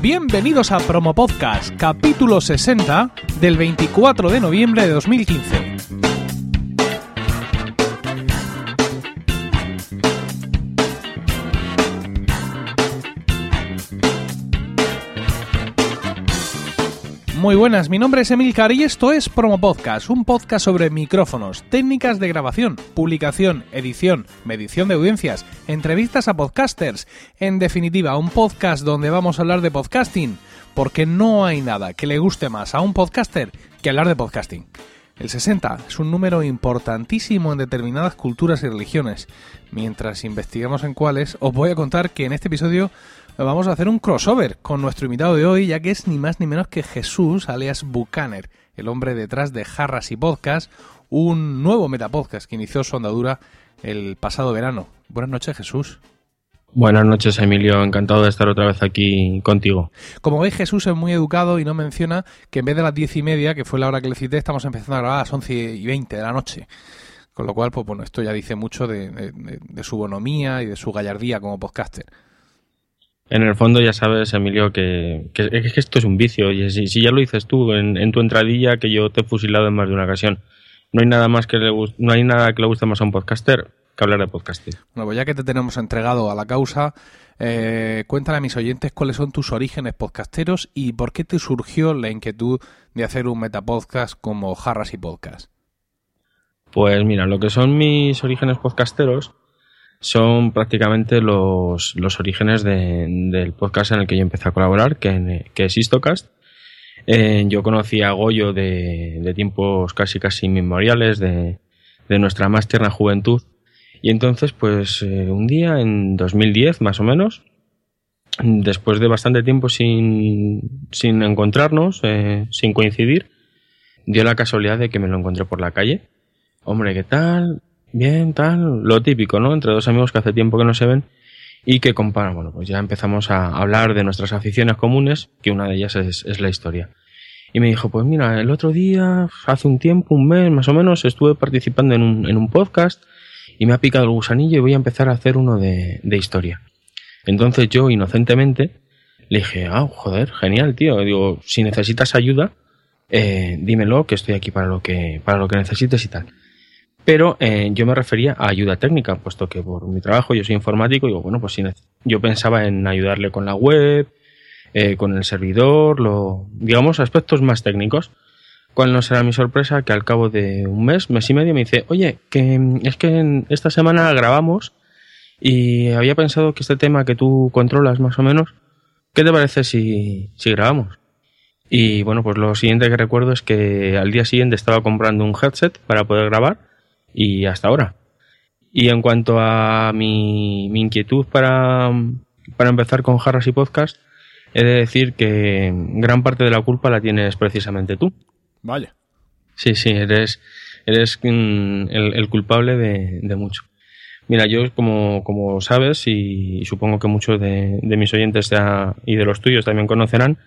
Bienvenidos a Promo Podcast, capítulo 60 del 24 de noviembre de 2015. Muy buenas, mi nombre es Emilcar y esto es Promo Podcast, un podcast sobre micrófonos, técnicas de grabación, publicación, edición, medición de audiencias, entrevistas a podcasters, en definitiva, un podcast donde vamos a hablar de podcasting, porque no hay nada que le guste más a un podcaster que hablar de podcasting. El 60 es un número importantísimo en determinadas culturas y religiones. Mientras investigamos en cuáles, os voy a contar que en este episodio vamos a hacer un crossover con nuestro invitado de hoy, ya que es ni más ni menos que Jesús, alias Bucaner, el hombre detrás de Jarras y Podcast, un nuevo metapodcast que inició su andadura el pasado verano. Buenas noches, Jesús. Buenas noches, Emilio. Encantado de estar otra vez aquí contigo. Como veis, Jesús es muy educado y no menciona que en vez de las diez y media, que fue la hora que le cité, estamos empezando a grabar a las once y veinte de la noche. Con lo cual, pues bueno, esto ya dice mucho de, de, de su bonomía y de su gallardía como podcaster. En el fondo ya sabes, Emilio, que, que, que esto es un vicio. Y si, si ya lo dices tú en, en, tu entradilla, que yo te he fusilado en más de una ocasión. No hay nada más que le, no hay nada que le guste más a un podcaster que hablar de podcasting. Bueno, pues ya que te tenemos entregado a la causa, eh, cuéntale a mis oyentes cuáles son tus orígenes podcasteros y por qué te surgió la inquietud de hacer un metapodcast como Jarras y Podcast. Pues mira, lo que son mis orígenes podcasteros son prácticamente los, los orígenes de, del podcast en el que yo empecé a colaborar, que, es Istocast. Eh, yo conocí a Goyo de, de, tiempos casi casi inmemoriales, de, de nuestra más tierna juventud. Y entonces, pues eh, un día, en 2010 más o menos, después de bastante tiempo sin, sin encontrarnos, eh, sin coincidir, dio la casualidad de que me lo encontré por la calle. Hombre, ¿qué tal? Bien, tal, lo típico, ¿no? Entre dos amigos que hace tiempo que no se ven y que comparan. Bueno, pues ya empezamos a hablar de nuestras aficiones comunes, que una de ellas es, es, la historia. Y me dijo, pues mira, el otro día, hace un tiempo, un mes más o menos, estuve participando en un, podcast y me ha picado el gusanillo y voy a empezar a hacer uno de, de historia. Entonces yo, inocentemente, le dije, ah, joder, genial, tío. Digo, si necesitas ayuda, eh, dímelo, que estoy aquí para lo que, para lo que necesites y tal pero eh, yo me refería a ayuda técnica, puesto que por mi trabajo yo soy informático y digo, bueno, pues yo pensaba en ayudarle con la web, eh, con el servidor, lo, digamos, aspectos más técnicos. ¿Cuál no será mi sorpresa? Que al cabo de un mes, mes y medio, me dice, oye, que es que esta semana grabamos y había pensado que este tema que tú controlas más o menos, ¿qué te parece si, si grabamos? Y bueno, pues lo siguiente que recuerdo es que al día siguiente estaba comprando un headset para poder grabar y hasta ahora. Y en cuanto a mi, mi inquietud para, para empezar con Jarras y Podcast, he de decir que gran parte de la culpa la tienes precisamente tú. Vaya. Sí, sí, eres, eres el, el culpable de, de, mucho. Mira, yo como, como sabes, y, supongo que muchos de, de mis oyentes ya, y de los tuyos también conocerán,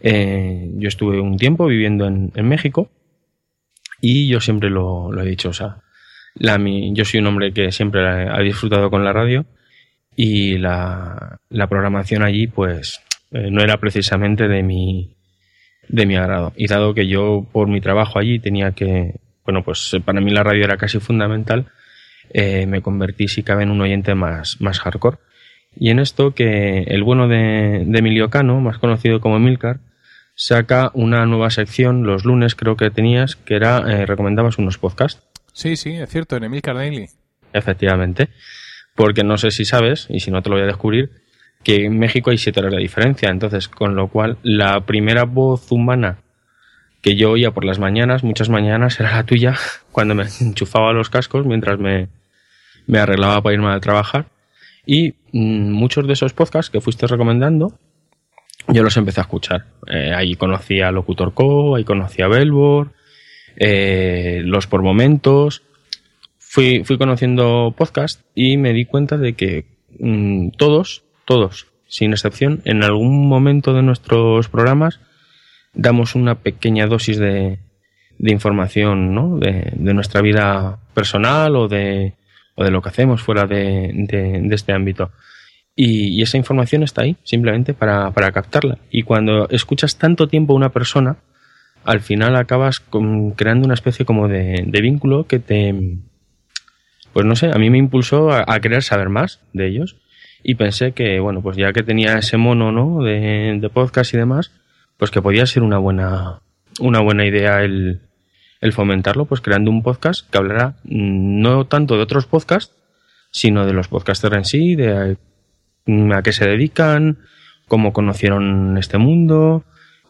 eh, yo estuve un tiempo viviendo en, en México y yo siempre lo, lo he dicho, o sea, yo soy un hombre que siempre ha disfrutado con la radio y la, programación allí pues eh, no era precisamente de mi, de mi agrado. Y dado que yo por mi trabajo allí tenía que, bueno pues para mí la radio era casi fundamental, eh, me convertí si cabe en un oyente más, más hardcore. Y en esto que el bueno de, de Emilio Cano, más conocido como Emilcar, saca una nueva sección los lunes creo que tenías que era eh, recomendabas unos podcasts Sí, sí, es cierto, en Emil Carnelli. Efectivamente. Porque no sé si sabes, y si no te lo voy a descubrir, que en México hay siete horas de diferencia. Entonces, con lo cual, la primera voz humana que yo oía por las mañanas, muchas mañanas, era la tuya, cuando me enchufaba los cascos mientras me, me arreglaba para irme a trabajar. Y mmm, muchos de esos podcasts que fuiste recomendando, yo los empecé a escuchar. Eh, ahí conocí a Locutor Co, ahí conocí a Belbor, eh, los por momentos. Fui, fui conociendo podcast y me di cuenta de que mmm, todos, todos, sin excepción, en algún momento de nuestros programas damos una pequeña dosis de, de información, ¿no? De, de, nuestra vida personal o de, o de lo que hacemos fuera de, de, de este ámbito. y, esa información está ahí, simplemente para, para, captarla. Y cuando escuchas tanto tiempo a una persona, al final acabas creando una especie como de, vínculo que te... Pues no sé, a mí me impulsó a, querer saber más de ellos. Y pensé que, bueno, pues ya que tenía ese mono, ¿no? De, podcast y demás, pues que podía ser una buena, una buena idea el, el fomentarlo, pues creando un podcast que hablará no tanto de otros podcasts, sino de los podcasters en sí, de a qué se dedican, cómo conocieron este mundo,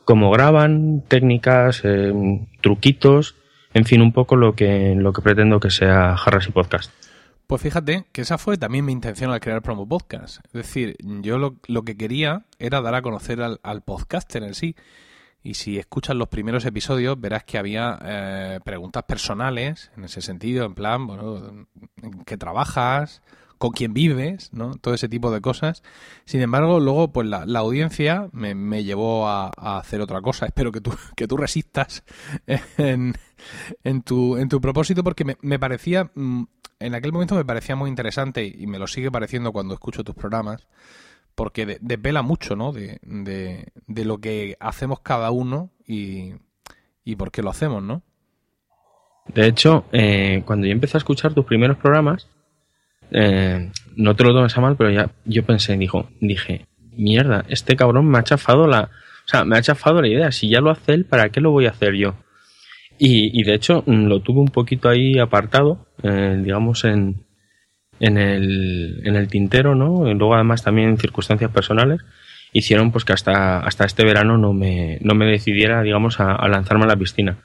cómo graban, técnicas, eh, truquitos, en fin, un poco lo que, lo que pretendo que sea Harras y Podcast. Pues fíjate que esa fue también mi intención al crear Promo Podcast. Es decir, yo lo, lo que quería era dar a conocer al, al, podcaster en sí. Y si escuchas los primeros episodios, verás que había eh, preguntas personales en ese sentido, en plan, bueno, ¿en qué trabajas? Con quién vives, ¿no? Todo ese tipo de cosas. Sin embargo, luego, pues la, audiencia me, llevó a, hacer otra cosa. Espero que tú, que tú resistas en, en, tu, en tu propósito, porque me, parecía, mm, en aquel momento me parecía muy interesante y me lo sigue pareciendo cuando escucho tus programas, porque desvela mucho, ¿no? De, de, lo que hacemos cada uno y, y por qué lo hacemos, ¿no? De hecho, eh, cuando yo empecé a escuchar tus primeros programas, eh, no te lo tomes a mal, pero ya yo pensé, dijo, dije, mierda, este cabrón me ha chafado la, o sea, me ha chafado la idea. Si ya lo hace él, ¿para qué lo voy a hacer yo? Y, de hecho mm, lo tuve un poquito ahí apartado, eh, digamos, en, en, el, en el tintero, ¿no? Y luego además también circunstancias personales hicieron pues que hasta, hasta este verano no me, no me decidiera, digamos, a, a lanzarme a la piscina.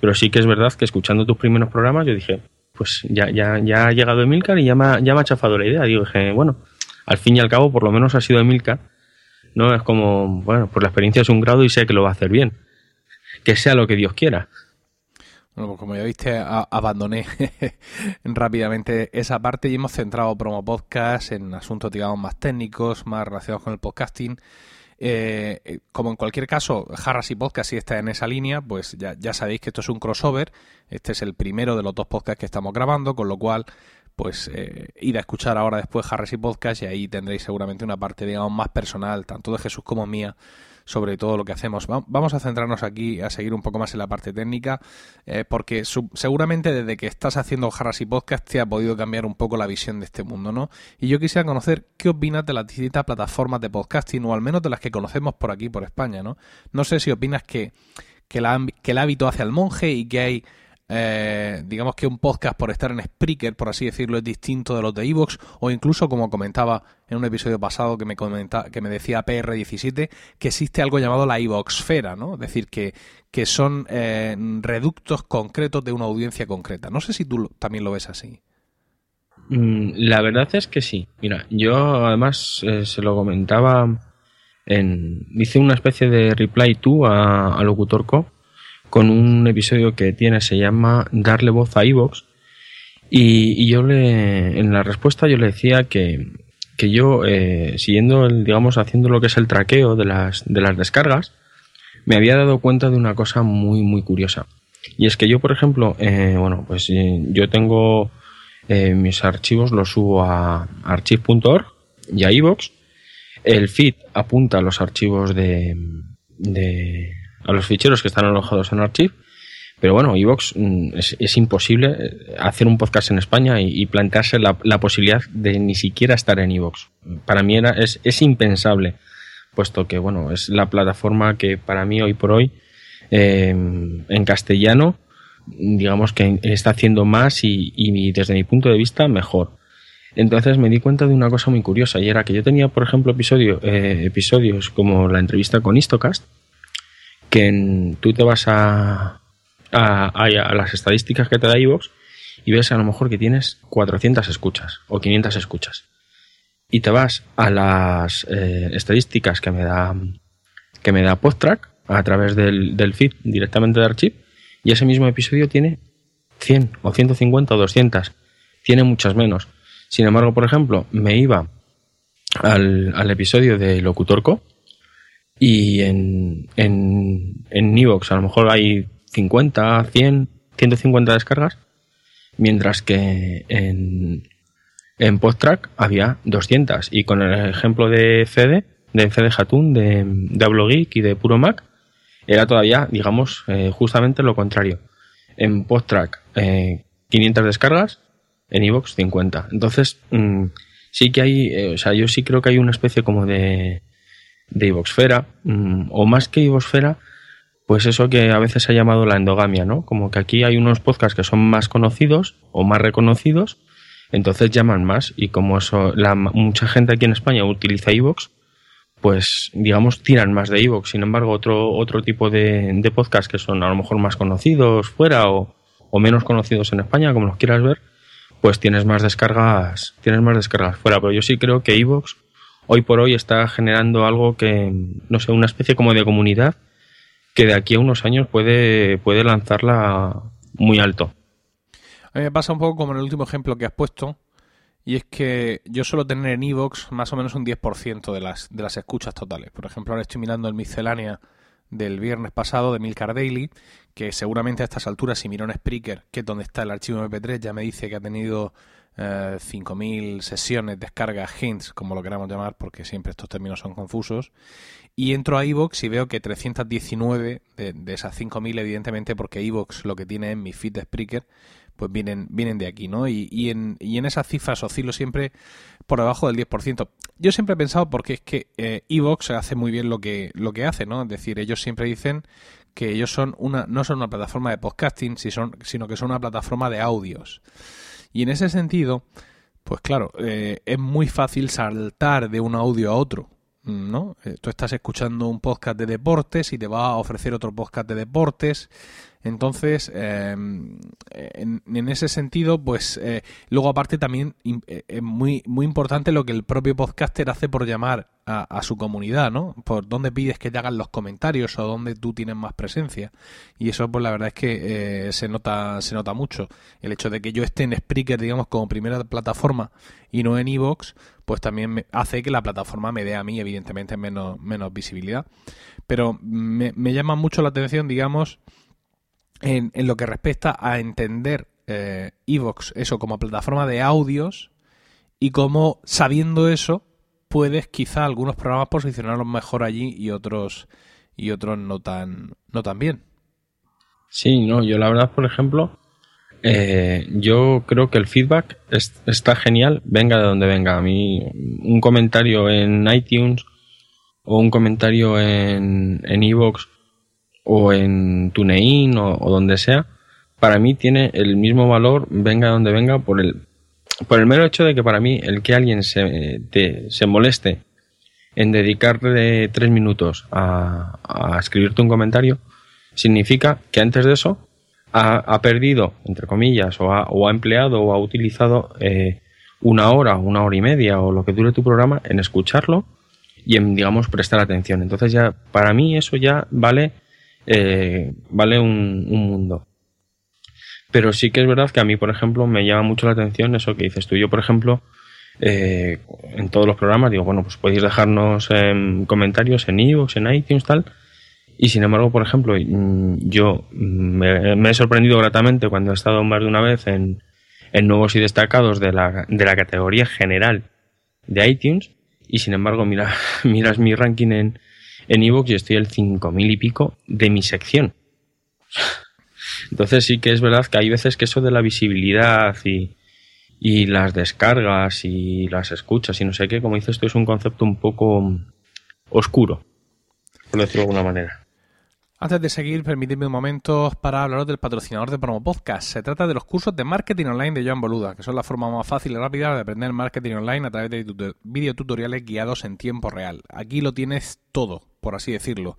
Pero sí que es verdad que escuchando tus primeros programas yo dije, pues ya, ya, ya ha llegado Emilcar y ya me, ha, ya me ha chafado la idea. Digo, dije, bueno, al fin y al cabo, por lo menos ha sido Emilcar. ¿no? Es como, bueno, pues la experiencia es un grado y sé que lo va a hacer bien. Que sea lo que Dios quiera. Bueno, pues como ya viste, abandoné rápidamente esa parte y hemos centrado Promo Podcast en asuntos, digamos, más técnicos, más relacionados con el podcasting. Eh, eh, como en cualquier caso, Harras y Podcast, si está en esa línea, pues ya, sabéis que esto es un crossover. Este es el primero de los dos podcasts que estamos grabando, con lo cual pues eh, a escuchar ahora después Harris y Podcast y ahí tendréis seguramente una parte, digamos, más personal, tanto de Jesús como mía, sobre todo lo que hacemos. Vamos a centrarnos aquí, a seguir un poco más en la parte técnica, eh, porque seguramente desde que estás haciendo Jarras y Podcast te ha podido cambiar un poco la visión de este mundo, ¿no? Y yo quisiera conocer qué opinas de las distintas plataformas de podcasting, o al menos de las que conocemos por aquí, por España, ¿no? No sé si opinas que, que, que el hábito hace al monje y que hay eh, digamos que un podcast por estar en Spreaker, por así decirlo, es distinto de los de Evox, o incluso como comentaba en un episodio pasado que me comenta, que me decía PR17, que existe algo llamado la Evoxfera, ¿no? Es decir, que, que son eh, reductos concretos de una audiencia concreta. No sé si tú también lo ves así. Mm, la verdad es que sí. Mira, yo además eh, se lo comentaba en. Hice una especie de reply to a, a Locutor Co con un episodio que tiene, se llama Darle voz a Evox. Y, yo le, en la respuesta yo le decía que, que yo, eh, siguiendo, el, digamos, haciendo lo que es el traqueo de las, de las descargas, me había dado cuenta de una cosa muy, muy curiosa. Y es que yo, por ejemplo, eh, bueno, pues eh, yo tengo mis archivos, los subo a archive.org y a iVoox. El feed apunta a los archivos de, de, a los ficheros que están alojados en Archive. Pero bueno, Evox mm, es, imposible eh, hacer un podcast en España y, plantearse la, posibilidad de ni siquiera estar en Evox. Para mí era, es, es, impensable, puesto que bueno, es la plataforma que para mí hoy por hoy em, en castellano, digamos que está haciendo más y, desde mi punto de vista mejor. Entonces me di cuenta de una cosa muy curiosa y era que yo tenía, por ejemplo, episodio, eh, episodios como la entrevista con Istocast, que tú te vas a, a, las estadísticas que te da iVoox y ves a lo mejor que tienes 400 escuchas o 500 escuchas. Y te vas a las eh, estadísticas que me da que me da PodTrack a través del, del feed directamente de Archive y ese mismo episodio tiene 100 o 150 o 200. Tiene muchas menos. Sin embargo, por ejemplo, me iba al, al episodio de Locutorco y en, en, en Evox a lo mejor hay 50, 100, 150 descargas, mientras que en, en PodTrack había 200 y con el ejemplo de CD, de CD Hatun, de, de y de Puro Mac, era todavía, digamos, eh, justamente lo contrario. En PodTrack, eh, 500 descargas, en Evox 50. Entonces, mm, sí que hay, eh, o sea, yo sí creo que hay una especie como de, de Ivoxfera, mm, o más que Ivoxfera, pues eso que a veces se ha llamado la endogamia, ¿no? Como que aquí hay unos podcasts que son más conocidos o más reconocidos, entonces llaman más, y como eso, la, mucha gente aquí en España utiliza Evox, pues digamos tiran más de Evox. Sin embargo, otro, otro tipo de, de podcasts que son a lo mejor más conocidos fuera o, menos conocidos en España, como los quieras ver, pues tienes más descargas, tienes más descargas fuera. Pero yo sí creo que Evox hoy por hoy está generando algo que, no sé, una especie como de comunidad que de aquí a unos años puede, puede lanzarla muy alto. A mí me pasa un poco como en el último ejemplo que has puesto, y es que yo suelo tener en Evox más o menos un 10% de las, de las escuchas totales. Por ejemplo, ahora estoy mirando el miscelánea del viernes pasado de Milcar Daily, que seguramente a estas alturas, si miro en Spreaker, que es donde está el archivo MP3, ya me dice que ha tenido eh, 5.000 sesiones, descargas, hints, como lo queramos llamar, porque siempre estos términos son confusos. Y entro a Evox y veo que 319 de, de esas 5.000, evidentemente, porque Evox lo que tiene en mi feed de Spreaker, pues vienen, vienen de aquí, ¿no? Y, y, en, y en esas cifras oscilo siempre por debajo del 10%. Yo siempre he pensado porque es que eh, Evox hace muy bien lo que, lo que hace, ¿no? Es decir, ellos siempre dicen que ellos son una, no son una plataforma de podcasting, sino que son una plataforma de audios. Y en ese sentido, pues claro, eh, es muy fácil saltar de un audio a otro. ¿no? Eh, tú estás escuchando un podcast de deportes y te va a ofrecer otro podcast de deportes. Entonces, em, en, ese sentido, pues eh, luego aparte también eh, es muy, muy importante lo que el propio podcaster hace por llamar a, su comunidad, ¿no? Por dónde pides que te hagan los comentarios o dónde tú tienes más presencia. Y eso, pues la verdad es que se nota se nota mucho. El hecho de que yo esté en Spreaker, digamos, como primera plataforma y no en Evox, pues también hace que la plataforma me dé a mí, evidentemente, menos, menos visibilidad. Pero me, llama mucho la atención, digamos, en, lo que respecta a entender eh, Evox, eso como plataforma de audios y cómo, sabiendo eso, puedes quizá algunos programas posicionarlos mejor allí y otros y otros no tan no tan bien. Sí, no, yo la verdad, por ejemplo, eh, yo creo que el feedback está genial, venga de donde venga. A mí, un comentario en iTunes o un comentario en Evox o en TuneIn o, donde sea, para mí tiene el mismo valor, venga de donde venga, por el, por el mero hecho de que para mí el que alguien se, se moleste en dedicarle tres minutos a, a escribirte un comentario, significa que antes de eso ha, perdido, entre comillas, o ha, o ha, empleado o ha utilizado eh, una hora, una hora y media o lo que dure tu programa en escucharlo y en, digamos, prestar atención. Entonces ya, para mí eso ya vale, eh, vale un, mundo. Pero sí que es verdad que a mí, por ejemplo, me llama mucho la atención eso que dices tú. Yo, por ejemplo, eh, en todos los programas digo, bueno, pues podéis dejarnos comentarios en iVoox, en iTunes, tal, y sin embargo, por ejemplo, mm, yo me, he sorprendido gratamente cuando he estado más de una vez en, nuevos y destacados de la, de la categoría general de iTunes. Y sin embargo, mira, miras mi ranking en en Evox y estoy al 5000 y pico de mi sección. Entonces sí que es verdad que hay veces que eso de la visibilidad y, y las descargas y las escuchas y no sé qué, como dices tú, es un concepto un poco oscuro, por decirlo de alguna manera. Antes de seguir, permitidme un momento para hablaros del patrocinador de Promo Podcast. Se trata de los cursos de marketing online de Joan Boluda, que son la forma más fácil y rápida de aprender marketing online a través de videotutoriales guiados en tiempo real. Aquí lo tienes todo, por así decirlo.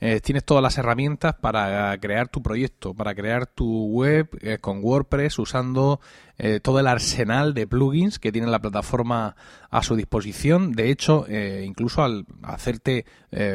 Eh, tienes todas las herramientas para crear tu proyecto, para crear tu web eh, con WordPress usando eh, todo el arsenal de plugins que tiene la plataforma a su disposición. De hecho, incluso al hacerte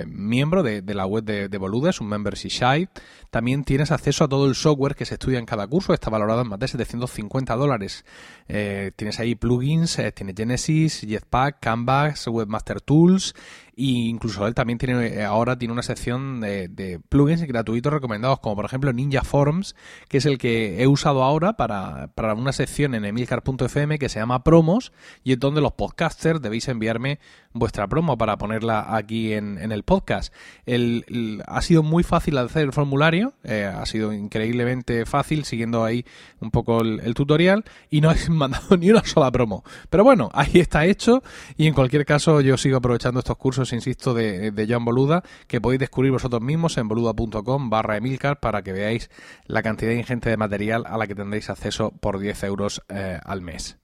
miembro de, la web de, de Boluda, es un membership site, también tienes acceso a todo el software que se estudia en cada curso. Está valorado en más de 750 dólares. tienes ahí plugins, tienes Genesis, Jetpack, Canvas, Webmaster Tools Y incluso él también tiene eh, ahora tiene una sección de, plugins gratuitos recomendados, como por ejemplo Ninja Forms, que es el que he usado ahora para, para una sección en emilcar.fm que se llama Promos y es donde los podcasters debéis enviarme vuestra promo para ponerla aquí en, el podcast. El, ha sido muy fácil hacer el formulario, eh, ha sido increíblemente fácil siguiendo ahí un poco el, tutorial y no he mandado ni una sola promo. Pero bueno, ahí está hecho y en cualquier caso yo sigo aprovechando estos cursos, insisto, de, de John Boluda que podéis descubrir vosotros mismos en boluda.com barra Emilcar para que veáis la cantidad ingente de material a la que tendréis acceso por 10 euros eh, al mes.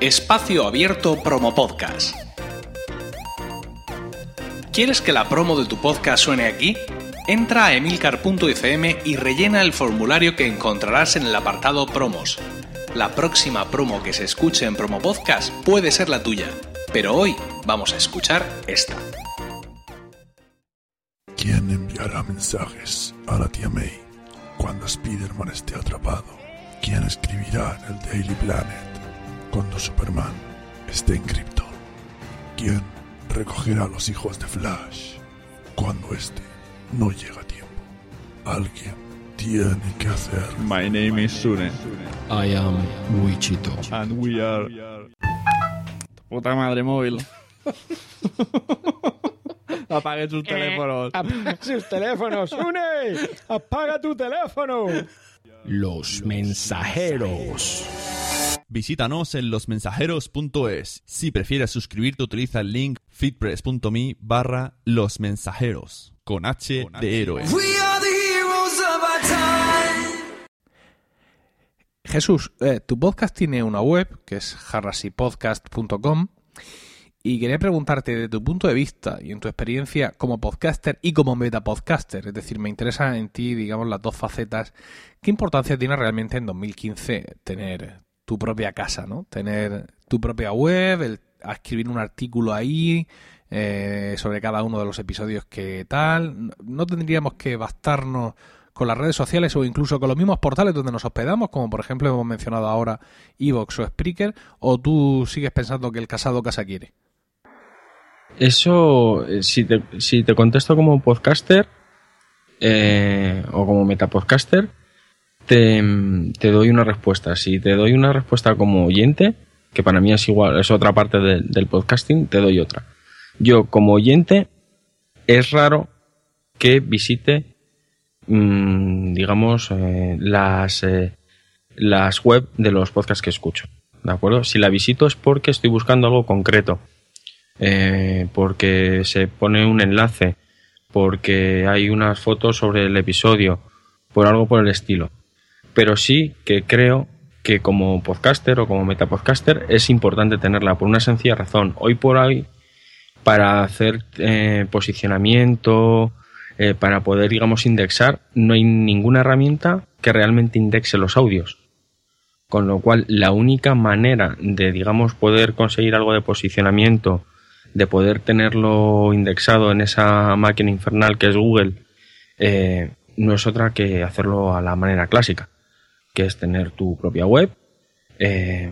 Espacio Abierto Promo Podcast. ¿Quieres que la promo de tu podcast suene aquí? Entra a emilcar.fm y rellena el formulario que encontrarás en el apartado Promos. La próxima promo que se escuche en Promo Podcast puede ser la tuya, pero hoy vamos a escuchar esta. ¿Quién enviará mensajes a la tía May cuando Spider-Man esté atrapado? ¿Quién escribirá en el Daily Planet cuando Superman esté en Krypton? ¿Quién recogerá a los hijos de Flash cuando este no llega a tiempo? Alguien tiene que hacer. My name is Sune. I am Wichito. And we are. Puta madre móvil. Apague sus teléfonos. Apaga sus teléfonos, Sune. Apaga tu teléfono. Los mensajeros. Visítanos en losmensajeros.es. Si prefieres suscribirte, utiliza el link fitpress.me barra los mensajeros con H de héroe. Jesús, eh, tu podcast tiene una web que es jarrasipodcast.com y quería preguntarte de tu punto de vista y en tu experiencia como podcaster y como metapodcaster, es decir, me interesa en ti, digamos, las dos facetas, ¿qué importancia tiene realmente en 2015 tener tu propia casa, ¿no? Tener tu propia web, el, escribir un artículo ahí eh, sobre cada uno de los episodios que tal. No tendríamos que bastarnos con las redes sociales o incluso con los mismos portales donde nos hospedamos, como por ejemplo hemos mencionado ahora Evox o Spreaker, o tú sigues pensando que el casado casa quiere. Eso, eh, si te, te contesto como podcaster eh, o como metapodcaster, te, doy una respuesta. Si te doy una respuesta como oyente, que para mí es igual, es otra parte del podcasting, te doy otra. Yo como oyente, es raro que visite, mm, digamos, eh, las, eh, las web de los podcasts que escucho. ¿De acuerdo? Si la visito es porque estoy buscando algo concreto. Eh, porque se pone un enlace, porque hay unas fotos sobre el episodio, por algo por el estilo pero sí que creo que como podcaster o como metapodcaster es importante tenerla por una sencilla razón. Hoy por hoy, para hacer posicionamiento, eh, para poder, digamos, indexar, no hay ninguna herramienta que realmente indexe los audios. Con lo cual, la única manera de, digamos, poder conseguir algo de posicionamiento, de poder tenerlo indexado en esa máquina infernal que es Google, eh, no es otra que hacerlo a la manera clásica que es tener tu propia web, eh,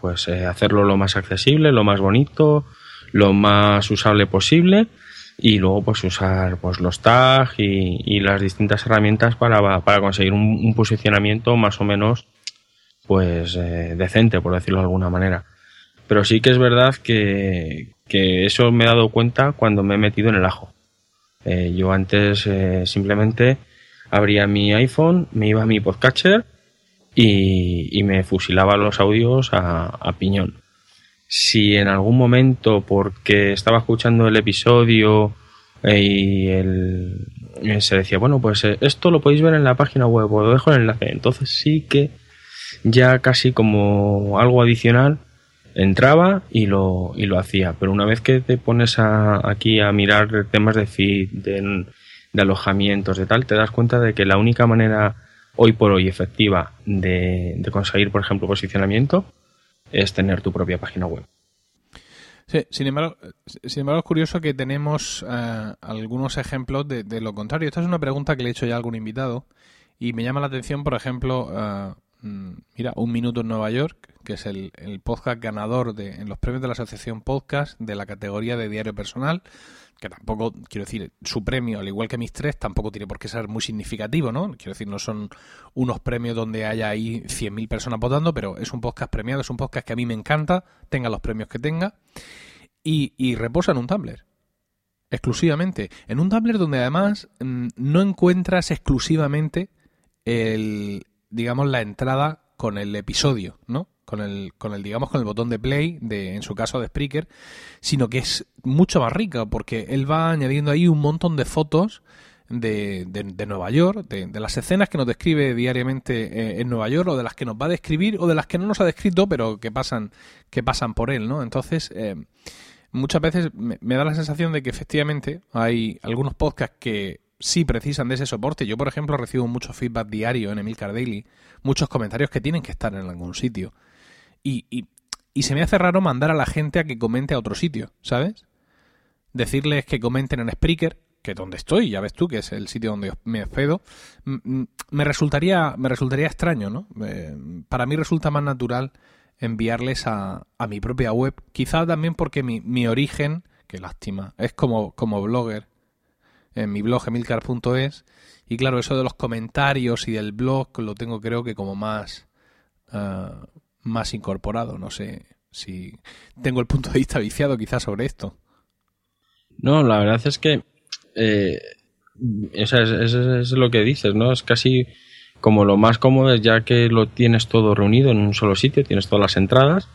pues eh, hacerlo lo más accesible, lo más bonito, lo más usable posible y luego pues usar pues los tags y, las distintas herramientas para, conseguir un, posicionamiento más o menos pues eh, decente por decirlo de alguna manera pero sí que es verdad que, que, eso me he dado cuenta cuando me he metido en el ajo yo antes simplemente abría mi iPhone me iba a mi podcatcher y, me fusilaba los audios a, piñón. Si en algún momento, porque estaba escuchando el episodio eh, y el, eh, se decía, bueno, pues eh, esto lo podéis ver en la página web, o lo dejo el enlace. Entonces sí que ya casi como algo adicional entraba y lo, y lo hacía. Pero una vez que te pones aquí a mirar temas de feed, de, de alojamientos, de tal, te das cuenta de que la única manera hoy por hoy efectiva de, conseguir, por ejemplo, posicionamiento es tener tu propia página web. Sí, sin embargo, sin embargo es curioso que tenemos eh, algunos ejemplos de, lo contrario. Esta es una pregunta que le he hecho ya a algún invitado y me llama la atención, por ejemplo, eh, mm, mira, Un Minuto en Nueva York, que es el, el podcast ganador de, en los premios de la Asociación Podcast de la categoría de diario personal, que tampoco, quiero decir, su premio, al igual que mis tres, tampoco tiene por qué ser muy significativo, ¿no? Quiero decir, no son unos premios donde haya ahí 100.000 personas votando, pero es un podcast premiado, es un podcast que a mí me encanta, tenga los premios que tenga, y, reposa en un Tumblr exclusivamente. En un Tumblr donde además mm, no encuentras exclusivamente el, digamos, la entrada con el episodio, ¿no? Con el, con el, digamos, con el botón de play, de, en su caso de Spreaker, sino que es mucho más rica, porque él va añadiendo ahí un montón de fotos de, de, de Nueva York, de, de, las escenas que nos describe diariamente eh, en Nueva York, o de las que nos va a describir, o de las que no nos ha descrito, pero que pasan, que pasan por él, ¿no? Entonces, eh, muchas veces me, me, da la sensación de que efectivamente hay algunos podcasts que sí precisan de ese soporte. Yo, por ejemplo, recibo mucho feedback diario en Emilcar Daily, muchos comentarios que tienen que estar en algún sitio. Y, y, y se me hace raro mandar a la gente a que comente a otro sitio, ¿sabes? Decirles que comenten en Spreaker, que donde estoy, ya ves tú, que es el sitio donde me hospedo, me resultaría, me resultaría extraño, ¿no? Eh, para mí resulta más natural enviarles a, a mi propia web, quizá también porque mi, mi origen, qué lástima, es como, como blogger, en mi blog emilcar.es, y claro, eso de los comentarios y del blog lo tengo creo que como más, uh, más incorporado, no sé si tengo el punto de vista viciado quizás sobre esto. No, la verdad es que eh, o sea, es, lo que dices, ¿no? Es casi como lo más cómodo ya que lo tienes todo reunido en un solo sitio, tienes todas las entradas,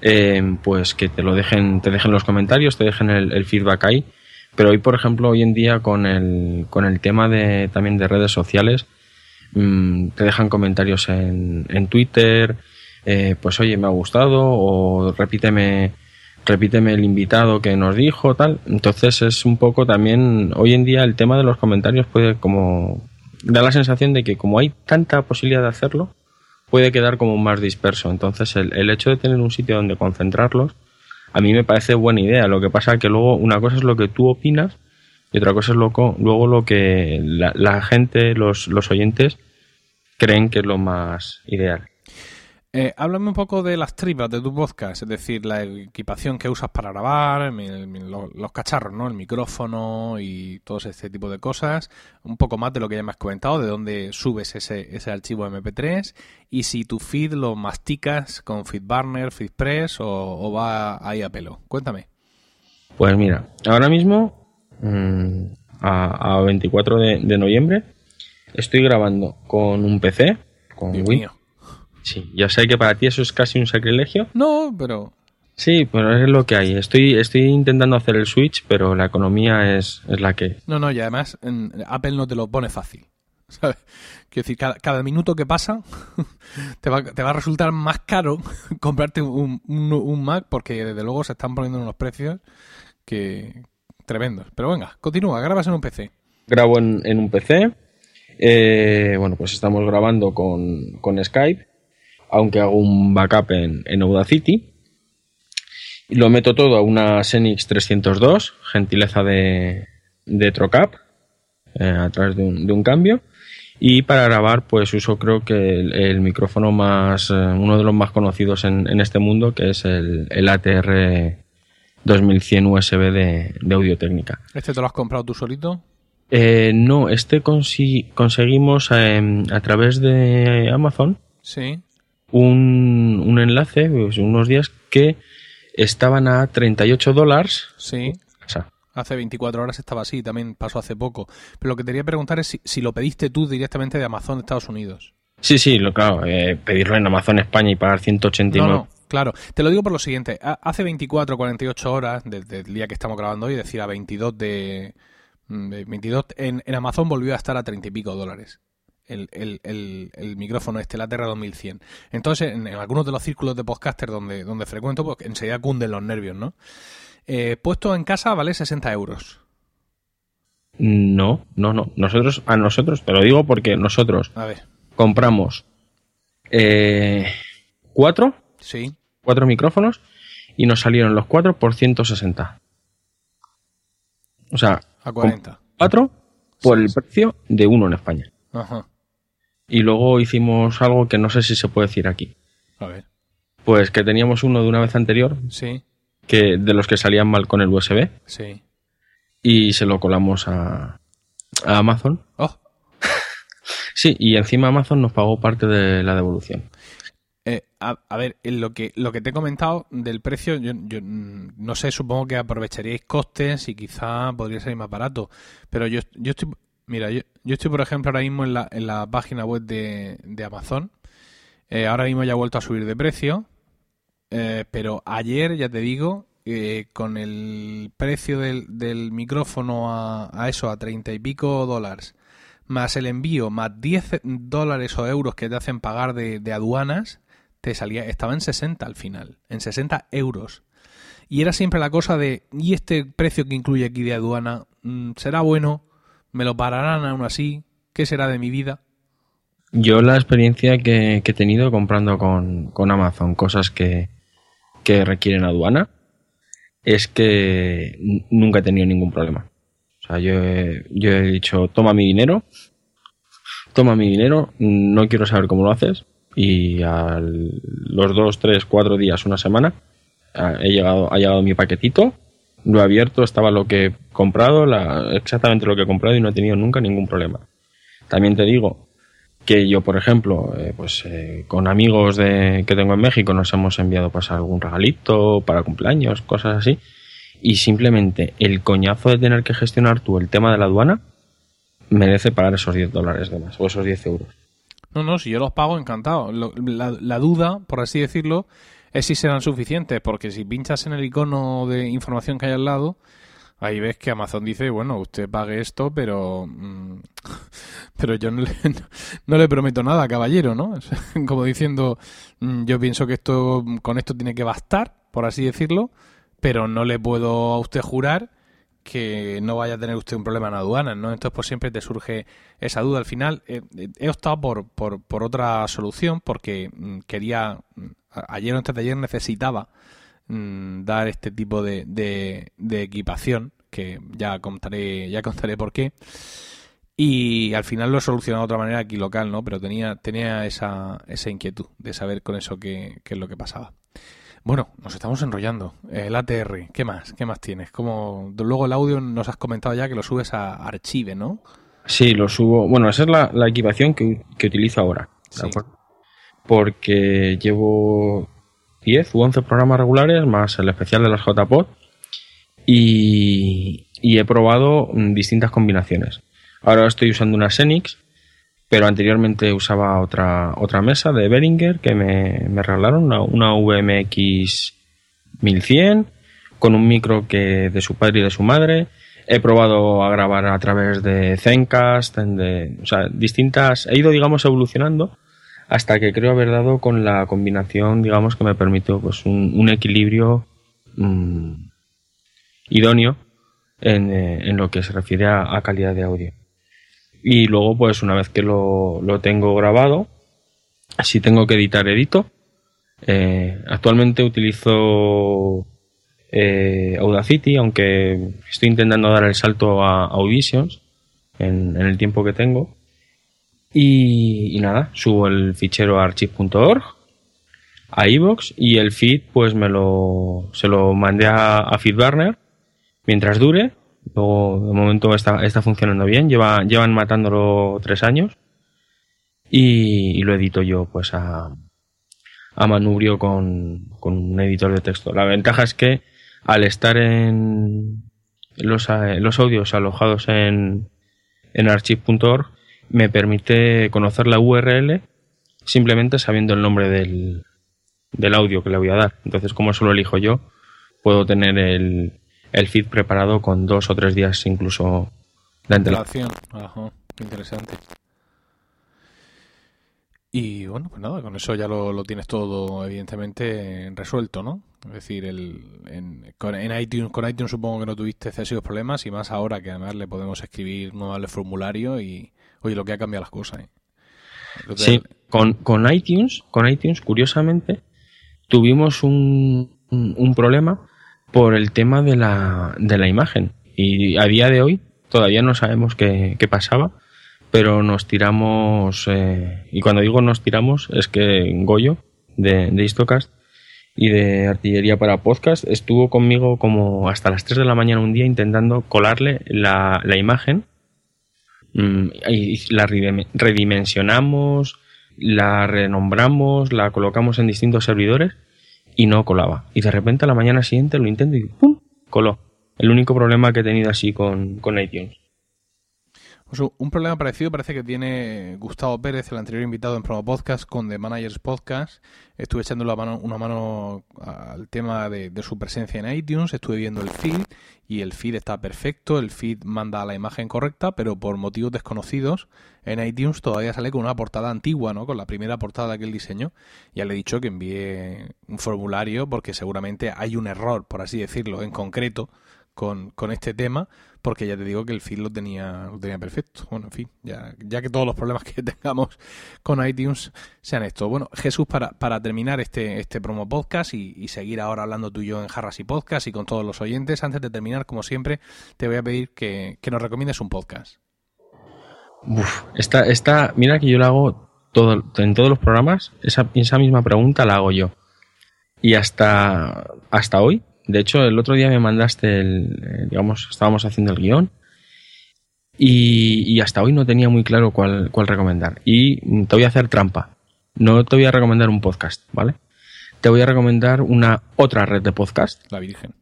eh, pues que te lo dejen, te dejen los comentarios, te dejen el, feedback ahí. Pero hoy, por ejemplo, hoy en día con el, con el tema de también de redes sociales, mmm, te dejan comentarios en, en Twitter, eh, pues oye, me ha gustado, o repíteme repíteme el invitado que nos dijo, tal. Entonces es un poco también, hoy en día el tema de los comentarios puede como, da la sensación de que como hay tanta posibilidad de hacerlo, puede quedar como más disperso. Entonces el, hecho de tener un sitio donde concentrarlos, a mí me parece buena idea. Lo que pasa que luego una cosa es lo que tú opinas y otra cosa es lo, luego lo que la, la gente, los, los oyentes, creen que es lo más ideal. Eh, háblame un poco de las tripas de tu podcast, es decir, la equipación que usas para grabar, el, el, los, los, cacharros, ¿no? El micrófono y todo ese tipo de cosas. Un poco más de lo que ya me has comentado, de dónde subes ese, ese archivo MP3 y si tu feed lo masticas con FeedBurner, FeedPress o, o va ahí a pelo. Cuéntame. Pues mira, ahora mismo, mmm, a, a, 24 de, de, noviembre, estoy grabando con un PC, con Dios mío. Sí, ya sé que para ti eso es casi un sacrilegio. No, pero... Sí, pero es lo que hay. Estoy, estoy intentando hacer el switch, pero la economía es, es la que... No, no, y además en Apple no te lo pone fácil. ¿sabes? Quiero decir, cada, cada minuto que pasa te, va, te va a resultar más caro comprarte un, un, un, Mac porque desde luego se están poniendo unos precios que tremendos. Pero venga, continúa, grabas en un PC. Grabo en, en un PC. Eh, bueno, pues estamos grabando con, con Skype aunque hago un backup en, en Audacity. Y lo meto todo a una Xenix 302, gentileza de, de Trocap, eh, a través de un, de un, cambio. Y para grabar, pues uso creo que el, el micrófono más, eh, uno de los más conocidos en, en, este mundo, que es el, el ATR 2100 USB de, de Audio Técnica. ¿Este te lo has comprado tú solito? Eh, no, este consi conseguimos eh, a través de Amazon. Sí un, un enlace, pues, unos días que estaban a 38 dólares. Sí. O sea, hace 24 horas estaba así, también pasó hace poco. Pero lo que te quería preguntar es si, si lo pediste tú directamente de Amazon de Estados Unidos. Sí, sí, lo, claro, eh, pedirlo en Amazon España y pagar 189. No, no, claro. Te lo digo por lo siguiente. Hace 24 o 48 horas, desde el día que estamos grabando hoy, es decir, a 22 de... de 22, en, en Amazon volvió a estar a 30 y pico dólares el, el, el, el micrófono este, la Terra 2100. Entonces, en, en, algunos de los círculos de podcaster donde, donde frecuento, pues enseguida cunden los nervios, ¿no? Eh, puesto en casa vale 60 euros. No, no, no. Nosotros, a nosotros, te lo digo porque nosotros a ver. compramos eh, cuatro, sí. cuatro micrófonos y nos salieron los cuatro por 160. O sea, a 40. Cuatro por sí, el precio de uno en España. Ajá. Y luego hicimos algo que no sé si se puede decir aquí. A ver. Pues que teníamos uno de una vez anterior, Sí, que de los que salían mal con el USB, sí. y se lo colamos a, a Amazon. Oh, Sí, y encima Amazon nos pagó parte de la devolución. Eh, a, a ver, lo que lo que te he comentado del precio, yo, yo, mm, no sé, supongo que aprovecharíais costes y quizá podría salir más barato. Pero yo, yo estoy, mira, yo, estoy por ejemplo ahora mismo en la, en la página web de, de Amazon. Eh, ahora mismo ya ha vuelto a subir de precio. Eh, pero ayer, ya te digo, eh, con el precio del, del micrófono a, a eso, a treinta y pico dólares, más el envío, más 10 dólares o euros que te hacen pagar de, de aduanas, te salía, estaba en 60 al final, en 60 euros. Y era siempre la cosa de, ¿y este precio que incluye aquí de aduana? Mm, ¿Será bueno? ¿Me lo pararán aún así? ¿Qué será de mi vida? Yo la experiencia que, he tenido comprando con, con Amazon cosas que, que requieren aduana es que nunca he tenido ningún problema. O sea, yo he, yo he dicho, toma mi dinero, toma mi dinero, no quiero saber cómo lo haces. Y a los dos, tres, cuatro días, una semana, he llegado, ha llegado mi paquetito, lo he abierto, estaba lo que he comprado, la- exactamente lo que he comprado y no he tenido nunca ningún problema. También te digo que yo, por ejemplo, eh, pues eh, con amigos de, que tengo en México nos hemos enviado pues algún regalito para cumpleaños, cosas así, y simplemente el coñazo de tener que gestionar tú el tema de la aduana merece pagar esos 10 dólares de más, o esos 10 euros. No, no, si yo los pago, encantado. La, la duda, por así decirlo, es si serán suficientes, porque si pinchas en el icono de información que hay al lado, ahí ves que Amazon dice, bueno, usted pague esto, pero mm, pero yo no le, no le prometo nada, caballero, ¿no? Como diciendo, mm, yo pienso que esto con esto tiene que bastar, por así decirlo, pero no le puedo a usted jurar que no vaya a tener usted un problema en aduanas, ¿no? Entonces, pues siempre te surge esa duda. Al final, eh, eh, he optado por, por, por otra solución porque mm, quería, mm, ayer o antes de ayer necesitaba mm, dar este tipo de, de, de equipación, que ya contaré, ya contaré por qué. Y al final lo he solucionado de otra manera aquí local, ¿no? Pero tenía, tenía esa, esa inquietud de saber con eso qué, qué es lo que pasaba. Bueno, nos estamos enrollando. El ATR, ¿qué más? ¿Qué más tienes? Como luego el audio nos has comentado ya que lo subes a Archive, ¿no? Sí, lo subo. Bueno, esa es la, la equipación que, que utilizo ahora. Porque llevo 10 u 11 programas regulares más el especial de las JPod y, y he probado mm, distintas combinaciones. Ahora estoy usando una Xenix, pero anteriormente usaba otra, otra mesa de Behringer que me, me regalaron, una, una VMX 1100 con un micro que de su padre y de su madre. He probado a grabar a través de Zencast, en de, o sea, distintas. He ido, digamos, evolucionando hasta que creo haber dado con la combinación, digamos, que me permitió pues, un, equilibrio mm, idóneo en, eh, en lo que se refiere a calidad de audio. Y luego, pues, una vez que lo, lo tengo grabado, si tengo que editar, edito. Eh, actualmente utilizo eh, Audacity, aunque estoy intentando dar el salto a Auditions en, el tiempo que tengo. Y, nada, subo el fichero a archive.org a iVoox y el feed pues me lo se lo mandé a FeedBurner mientras dure. Luego de momento está, está funcionando bien, lleva, llevan matándolo tres años y, lo edito yo pues a, a manubrio con, con un editor de texto. La ventaja es que al estar en los, los audios alojados en, en archive.org me permite conocer la URL simplemente sabiendo el nombre del, del audio que le voy a dar. Entonces, como eso lo elijo yo, puedo tener el, el feed preparado con dos o tres días incluso de antelación. Ajá, qué interesante. Y bueno, pues nada, con eso ya lo, lo tienes todo evidentemente resuelto, ¿no? Es decir, el, en, con, en iTunes, con iTunes supongo que no tuviste excesivos problemas y más ahora que además le podemos escribir un nuevo formulario y, oye, lo que ha cambiado las cosas, ¿eh? Sí, con, con iTunes, con iTunes, curiosamente, tuvimos un, un, un problema por el tema de la, de la imagen. Y a día de hoy todavía no sabemos qué, qué pasaba, pero nos tiramos, eh, y cuando digo nos tiramos, es que Goyo, de, de Histocast, y de artillería para podcast, estuvo conmigo como hasta las 3 de la mañana un día intentando colarle la, la imagen. Mm, y la redime- redimensionamos, la renombramos, la colocamos en distintos servidores y no colaba. Y de repente a la mañana siguiente lo intento y ¡pum! coló. El único problema que he tenido así con, con iTunes. Un problema parecido parece que tiene Gustavo Pérez, el anterior invitado en Promo Podcast con The Managers Podcast. Estuve echando mano, una mano al tema de, de su presencia en iTunes, estuve viendo el feed y el feed está perfecto, el feed manda la imagen correcta, pero por motivos desconocidos en iTunes todavía sale con una portada antigua, ¿no? Con la primera portada que él diseñó. Ya le he dicho que envíe un formulario porque seguramente hay un error, por así decirlo, en concreto con, con este tema, porque ya te digo que el feed lo tenía, lo tenía perfecto. Bueno, en fin, ya, que todos los problemas que tengamos con iTunes sean esto. Bueno, Jesús, para, terminar este, este promo podcast y, seguir ahora hablando tú y yo en Jarras y Podcast y con todos los oyentes, antes de terminar, como siempre, te voy a pedir que, que nos recomiendes un podcast. Uf, esta, esta, mira que yo la hago todo, en todos los programas, esa, esa misma pregunta la hago yo. Y hasta, hasta hoy, de hecho, el otro día me mandaste el, eh, digamos, estábamos haciendo el guion y, y hasta hoy no tenía muy claro cuál, cuál recomendar. Y te voy a hacer trampa. No te voy a recomendar un podcast, ¿vale? Te voy a recomendar una otra red de podcast. La Virgen.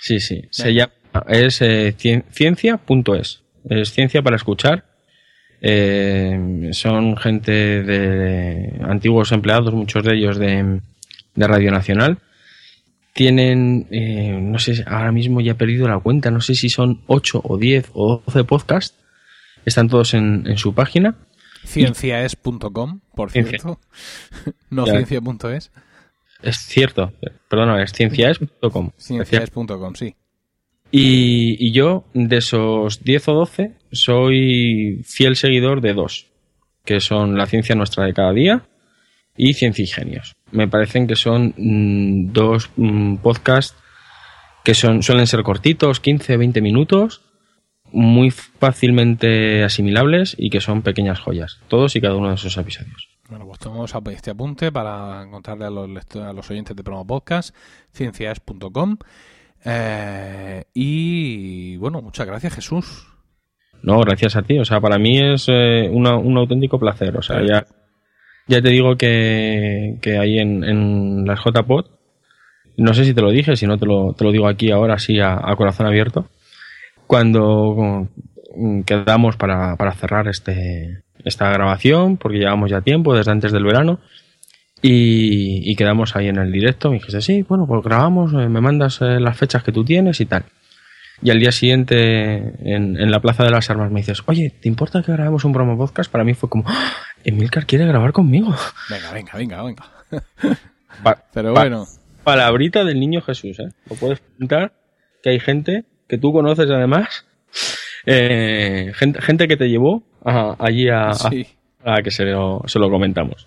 Sí, sí. Se llama, es eh, cien- ciencia.es. Es ciencia para escuchar. Eh, son gente de antiguos empleados, muchos de ellos de, de Radio Nacional. Tienen, eh, no sé, ahora mismo ya he perdido la cuenta, no sé si son 8 o 10 o 12 podcasts. Están todos en, en su página. Cienciaes.com, por Ciencia. cierto. no ciencia.es. Es cierto, perdona, es cienciaes.com. Cienciaes.com, sí. Y, y yo, de esos 10 o 12, soy fiel seguidor de dos, que son La Ciencia Nuestra de Cada Día y Ciencia y Genios. Me parecen que son mm, dos mm, podcasts que son, suelen ser cortitos, 15, 20 minutos, muy fácilmente asimilables y que son pequeñas joyas, todos y cada uno de esos episodios. Bueno, pues tomamos este apunte para encontrarle a los, a los oyentes de Promo Podcast, ciencias.com. Eh, y bueno, muchas gracias Jesús. No, gracias a ti. O sea, para mí es eh, una- un auténtico placer. O sea, ya, ya te digo que, que ahí en, en las JPod, no sé si te lo dije, si no te lo, te lo digo aquí ahora, así a, a corazón abierto, cuando mm, quedamos para, para cerrar este, esta grabación, porque llevamos ya tiempo, desde antes del verano, y, y quedamos ahí en el directo. Me dijiste, sí, bueno, pues grabamos, eh, me mandas eh, las fechas que tú tienes y tal. Y al día siguiente, en, en la Plaza de las Armas, me dices, oye, ¿te importa que grabemos un promo podcast? Para mí fue como, ¡Ah! Emilcar quiere grabar conmigo. Venga, venga, venga, venga. Pa- Pero pa- bueno, Palabrita del niño Jesús, ¿eh? Lo puedes preguntar, que hay gente que tú conoces además, eh, gente, gente que te llevó a- allí a, a que se lo, se lo comentamos.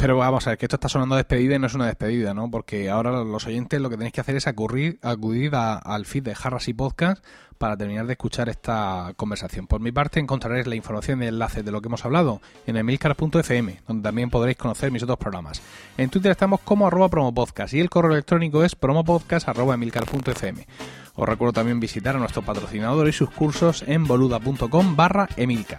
Pero vamos a ver, que esto está sonando despedida y no es una despedida, ¿no? Porque ahora los oyentes lo que tenéis que hacer es acudir, acudir al feed de Jarras y Podcast para terminar de escuchar esta conversación. Por mi parte, encontraréis la información y enlaces de lo que hemos hablado en emilcar.fm, donde también podréis conocer mis otros programas. En Twitter estamos como arroba promopodcast y el correo electrónico es promopodcast arroba emilcar.fm. Os recuerdo también visitar a nuestro patrocinador y sus cursos en boluda.com barra emilcar.